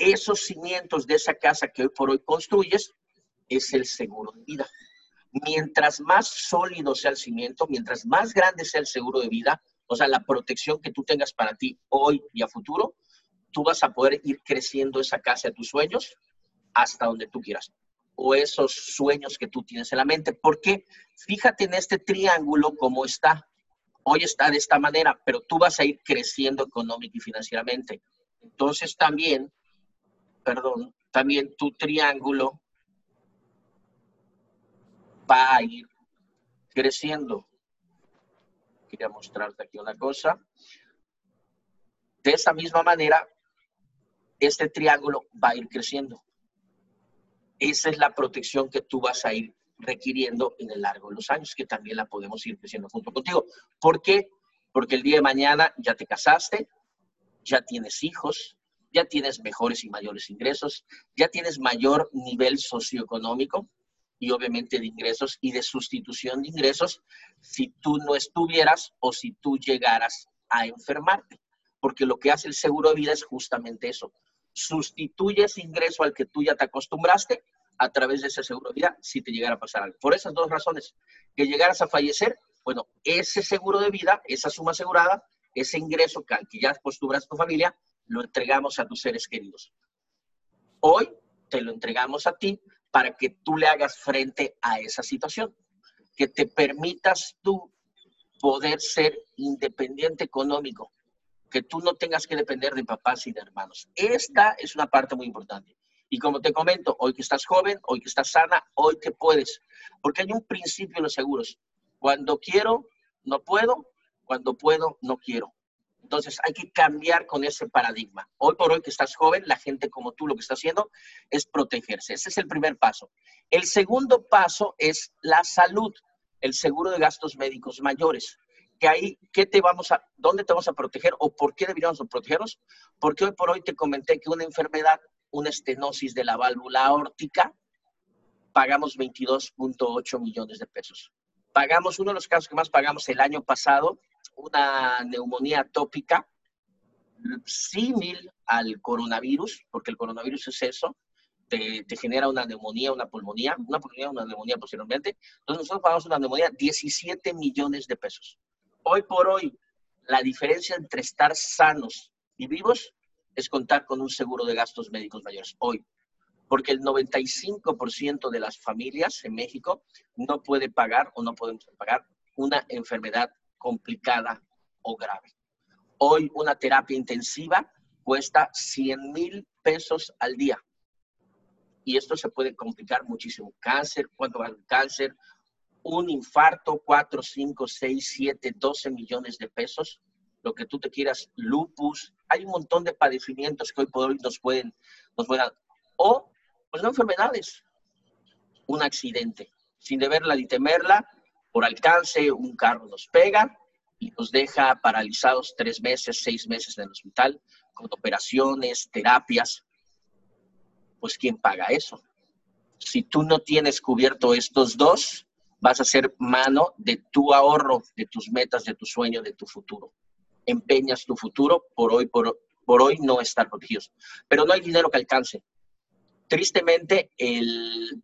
esos cimientos de esa casa que hoy por hoy construyes es el seguro de vida. Mientras más sólido sea el cimiento, mientras más grande sea el seguro de vida, o sea, la protección que tú tengas para ti hoy y a futuro, tú vas a poder ir creciendo esa casa de tus sueños hasta donde tú quieras. O esos sueños que tú tienes en la mente. Porque fíjate en este triángulo como está. Hoy está de esta manera, pero tú vas a ir creciendo económico y financieramente. Entonces también, perdón, también tu triángulo va a ir creciendo. Quería mostrarte aquí una cosa. De esa misma manera, este triángulo va a ir creciendo. Esa es la protección que tú vas a ir requiriendo en el largo de los años, que también la podemos ir creciendo junto contigo. ¿Por qué? Porque el día de mañana ya te casaste, ya tienes hijos, ya tienes mejores y mayores ingresos, ya tienes mayor nivel socioeconómico, y obviamente de ingresos y de sustitución de ingresos si tú no estuvieras o si tú llegaras a enfermarte. Porque lo que hace el seguro de vida es justamente eso. Sustituye ese ingreso al que tú ya te acostumbraste a través de ese seguro de vida si te llegara a pasar algo. Por esas dos razones, que llegaras a fallecer, bueno, ese seguro de vida, esa suma asegurada, ese ingreso que, que ya acostumbras tu familia, lo entregamos a tus seres queridos. Hoy te lo entregamos a ti para que tú le hagas frente a esa situación, que te permitas tú poder ser independiente económico, que tú no tengas que depender de papás y de hermanos. Esta es una parte muy importante. Y como te comento, hoy que estás joven, hoy que estás sana, hoy que puedes, porque hay un principio en los seguros. Cuando quiero, no puedo, cuando puedo, no quiero. Entonces hay que cambiar con ese paradigma. Hoy por hoy que estás joven, la gente como tú lo que está haciendo es protegerse. Ese es el primer paso. El segundo paso es la salud, el seguro de gastos médicos mayores. Que ahí, ¿qué te vamos a, dónde te vamos a proteger o por qué deberíamos protegernos? Porque hoy por hoy te comenté que una enfermedad, una estenosis de la válvula aórtica, pagamos 22.8 millones de pesos. Pagamos, uno de los casos que más pagamos el año pasado una neumonía tópica símil al coronavirus, porque el coronavirus es eso, te, genera una neumonía, una pulmonía, una pulmonía, una neumonía posteriormente. Entonces nosotros pagamos una neumonía 17 millones de pesos. Hoy por hoy, la diferencia entre estar sanos y vivos es contar con un seguro de gastos médicos mayores. Hoy, porque el 95% de las familias en México no puede pagar o no podemos pagar una enfermedad complicada o grave. Hoy una terapia intensiva cuesta 100 mil pesos al día. Y esto se puede complicar muchísimo. Cáncer, ¿cuánto vale el cáncer? Un infarto, 4, 5, 6, 7, 12 millones de pesos. Lo que tú te quieras, lupus. Hay un montón de padecimientos que hoy por hoy nos pueden, nos pueden O, pues no enfermedades. Un accidente. Sin deberla ni temerla, por alcance, un carro nos pega y nos deja paralizados tres meses, seis meses en el hospital, con operaciones, terapias. Pues ¿quién paga eso? Si tú no tienes cubierto estos dos, vas a ser mano de tu ahorro, de tus metas, de tu sueño, de tu futuro. Empeñas tu futuro por hoy, por, por hoy no estar protegidos. Pero no hay dinero que alcance. Tristemente,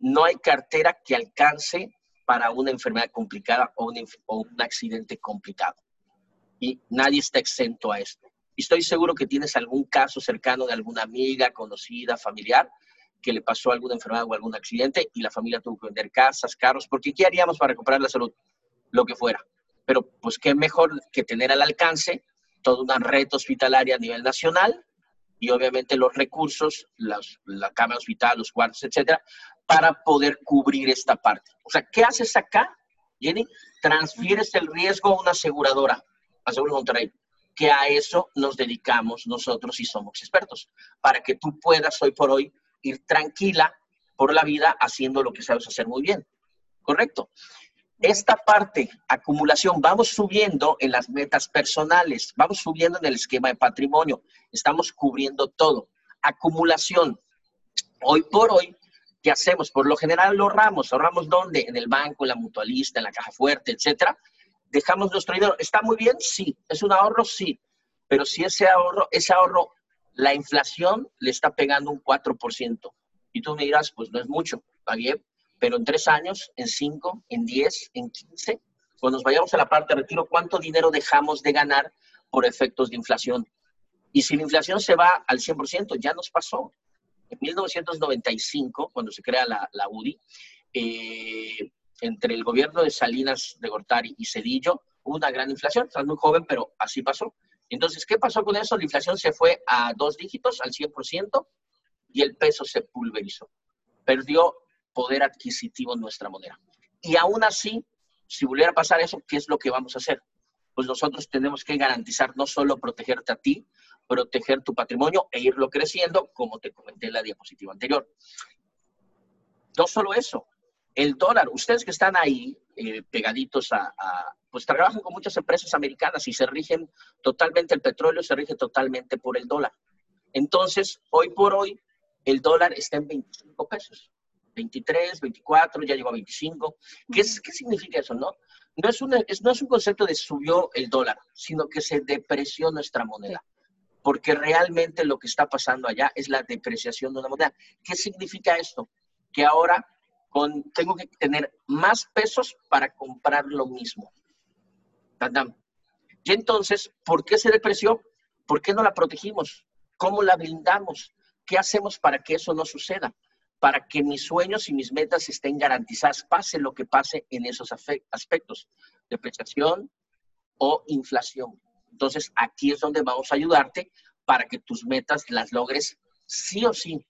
no hay cartera que alcance para una enfermedad complicada o un, accidente complicado. Y nadie está exento a esto. Y estoy seguro que tienes algún caso cercano de alguna amiga, conocida, familiar, que le pasó alguna enfermedad o algún accidente y la familia tuvo que vender casas, carros, porque ¿qué haríamos para recuperar la salud? Lo que fuera. Pero pues qué mejor que tener al alcance toda una red hospitalaria a nivel nacional y obviamente los recursos, la cama hospital, los cuartos, etcétera, para poder cubrir esta parte. O sea, ¿qué haces acá, Jenny? Transfieres el riesgo a una aseguradora, a Seguro Monterrey, que a eso nos dedicamos nosotros y somos expertos, para que tú puedas hoy por hoy ir tranquila por la vida haciendo lo que sabes hacer muy bien. ¿Correcto? Esta parte, acumulación, vamos subiendo en las metas personales, vamos subiendo en el esquema de patrimonio, estamos cubriendo todo. Acumulación, hoy por hoy, ¿qué hacemos? Por lo general lo ahorramos, ahorramos dónde? En el banco, en la mutualista, en la caja fuerte, etcétera. Dejamos nuestro dinero. ¿Está muy bien? Sí. ¿Es un ahorro? Sí. Pero si ese ahorro, ese ahorro La inflación le está pegando un 4%. Y tú me dirás, pues no es mucho, está bien, pero en tres años, en cinco, en diez, en quince, cuando nos vayamos a la parte de retiro, ¿cuánto dinero dejamos de ganar por efectos de inflación? Y si la inflación se va al 100%, ya nos pasó. En 1995, cuando se crea la, UDI, eh, entre el gobierno de Salinas de Gortari y Cedillo, hubo una gran inflación. Estás muy joven, pero así pasó. Entonces, ¿qué pasó con eso? La inflación se fue a dos dígitos, al 100%, y el peso se pulverizó. Perdió poder adquisitivo en nuestra moneda. Y aún así, si volviera a pasar eso, ¿qué es lo que vamos a hacer? Pues nosotros tenemos que garantizar no solo protegerte a ti, proteger tu patrimonio e irlo creciendo, como te comenté en la diapositiva anterior. No solo eso, el dólar, ustedes que están ahí eh, pegaditos a, pues trabajan con muchas empresas americanas y se rigen totalmente, el petróleo se rige totalmente por el dólar. Entonces, hoy por hoy, el dólar está en 25 pesos. 23, 24, ya llegó a 25. ¿Qué, es, qué significa eso, no? No es, una, no es un concepto de subió el dólar, sino que se depreció nuestra moneda. Porque realmente lo que está pasando allá es la depreciación de una moneda. ¿Qué significa esto? Que ahora tengo que tener más pesos para comprar lo mismo. Y entonces, ¿por qué se depreció? ¿Por qué no la protegimos? ¿Cómo la blindamos? ¿Qué hacemos para que eso no suceda? Para que mis sueños y mis metas estén garantizadas, pase lo que pase en esos aspectos, depreciación o inflación. Entonces, aquí es donde vamos a ayudarte para que tus metas las logres sí o sí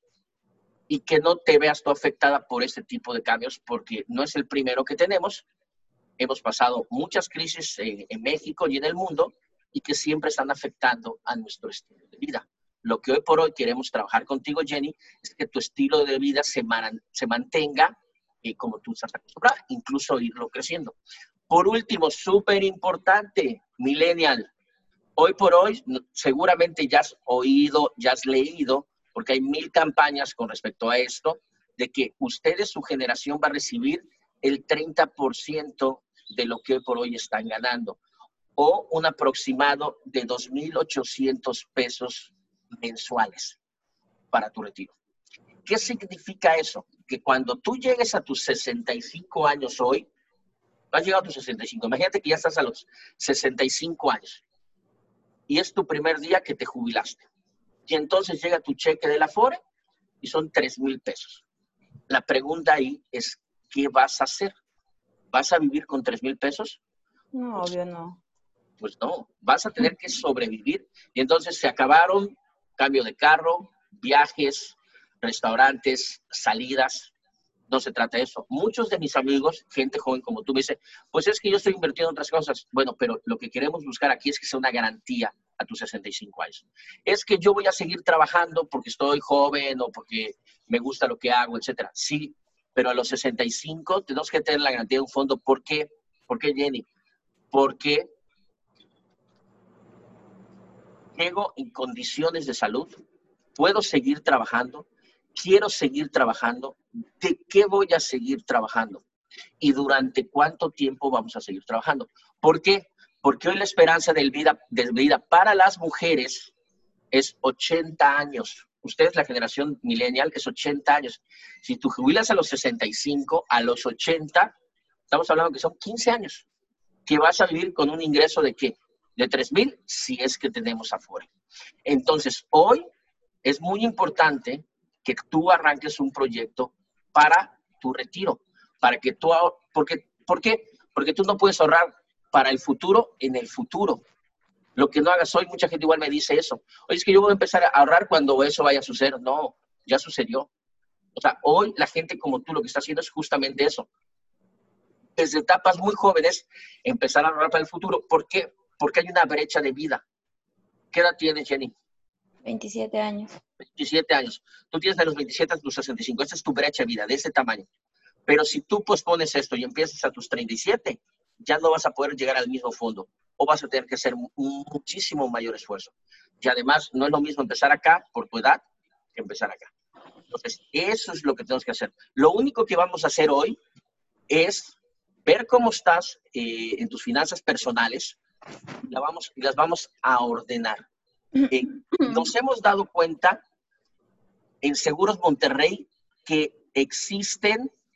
y que no te veas tú afectada por este tipo de cambios, porque no es el primero que tenemos. Hemos pasado muchas crisis en, México y en el mundo y que siempre están afectando a nuestro estilo de vida. Lo que hoy por hoy queremos trabajar contigo, Jenny, es que tu estilo de vida se, mantenga eh, como tú estás acostumbrada, incluso irlo creciendo. Por último, súper importante, millennial. Hoy por hoy, seguramente ya has oído, ya has leído porque hay mil campañas con respecto a esto, de que ustedes, su generación, va a recibir el 30% de lo que por hoy están ganando, o un aproximado de 2.800 pesos mensuales para tu retiro. ¿Qué significa eso? Que cuando tú llegues a tus 65 años hoy, has llegado a tus 65, imagínate que ya estás a los 65 años y es tu primer día que te jubilaste y entonces llega tu cheque de la FORE y son 3 mil pesos. La pregunta ahí es, ¿qué vas a hacer? ¿Vas a vivir con 3 mil pesos? No, obvio no. Pues no, vas a tener que sobrevivir. Y entonces se acabaron cambio de carro, viajes, restaurantes, salidas. No se trata de eso. Muchos de mis amigos, gente joven como tú, me dicen, pues es que yo estoy invirtiendo en otras cosas. Bueno, pero lo que queremos buscar aquí es que sea una garantía a tus 65 años. Es que yo voy a seguir trabajando porque estoy joven o porque me gusta lo que hago, etcétera. Sí, pero a los 65 tenemos que tener la garantía de un fondo. ¿Por qué? ¿Por qué, Jenny? Porque llego en condiciones de salud, puedo seguir trabajando, quiero seguir trabajando, ¿de qué voy a seguir trabajando? ¿Y durante cuánto tiempo vamos a seguir trabajando? ¿Por qué? Porque hoy la esperanza de vida, de vida para las mujeres es 80 años. Ustedes, la generación millennial, es 80 años. Si tú jubilas a los 65, a los 80, estamos hablando que son 15 años. Que vas a vivir con un ingreso de qué? De 3 mil, si es que tenemos afuera. Entonces, hoy es muy importante que tú arranques un proyecto para tu retiro, para que tú, porque, ¿por qué? Porque tú no puedes ahorrar para el futuro en el futuro. Lo que no hagas hoy, mucha gente igual me dice eso. Oye, es que yo voy a empezar a ahorrar cuando eso vaya a suceder. No, ya sucedió. O sea, hoy la gente como tú lo que está haciendo es justamente eso. Desde etapas muy jóvenes, empezar a ahorrar para el futuro. ¿Por qué? Porque hay una brecha de vida. ¿Qué edad tienes, Jenny? 27 años. 27 años. Tú tienes de los 27 a tus 65. Esa es tu brecha de vida, de ese tamaño. Pero si tú pospones esto y empiezas a tus 37, ya no vas a poder llegar al mismo fondo o vas a tener que hacer muchísimo mayor esfuerzo. Y además, no es lo mismo empezar acá por tu edad que empezar acá. Entonces, eso es lo que tenemos que hacer. Lo único que vamos a hacer hoy es ver cómo estás eh, en tus finanzas personales y, vamos, las vamos a ordenar. eh, nos hemos dado cuenta en Seguros Monterrey que existen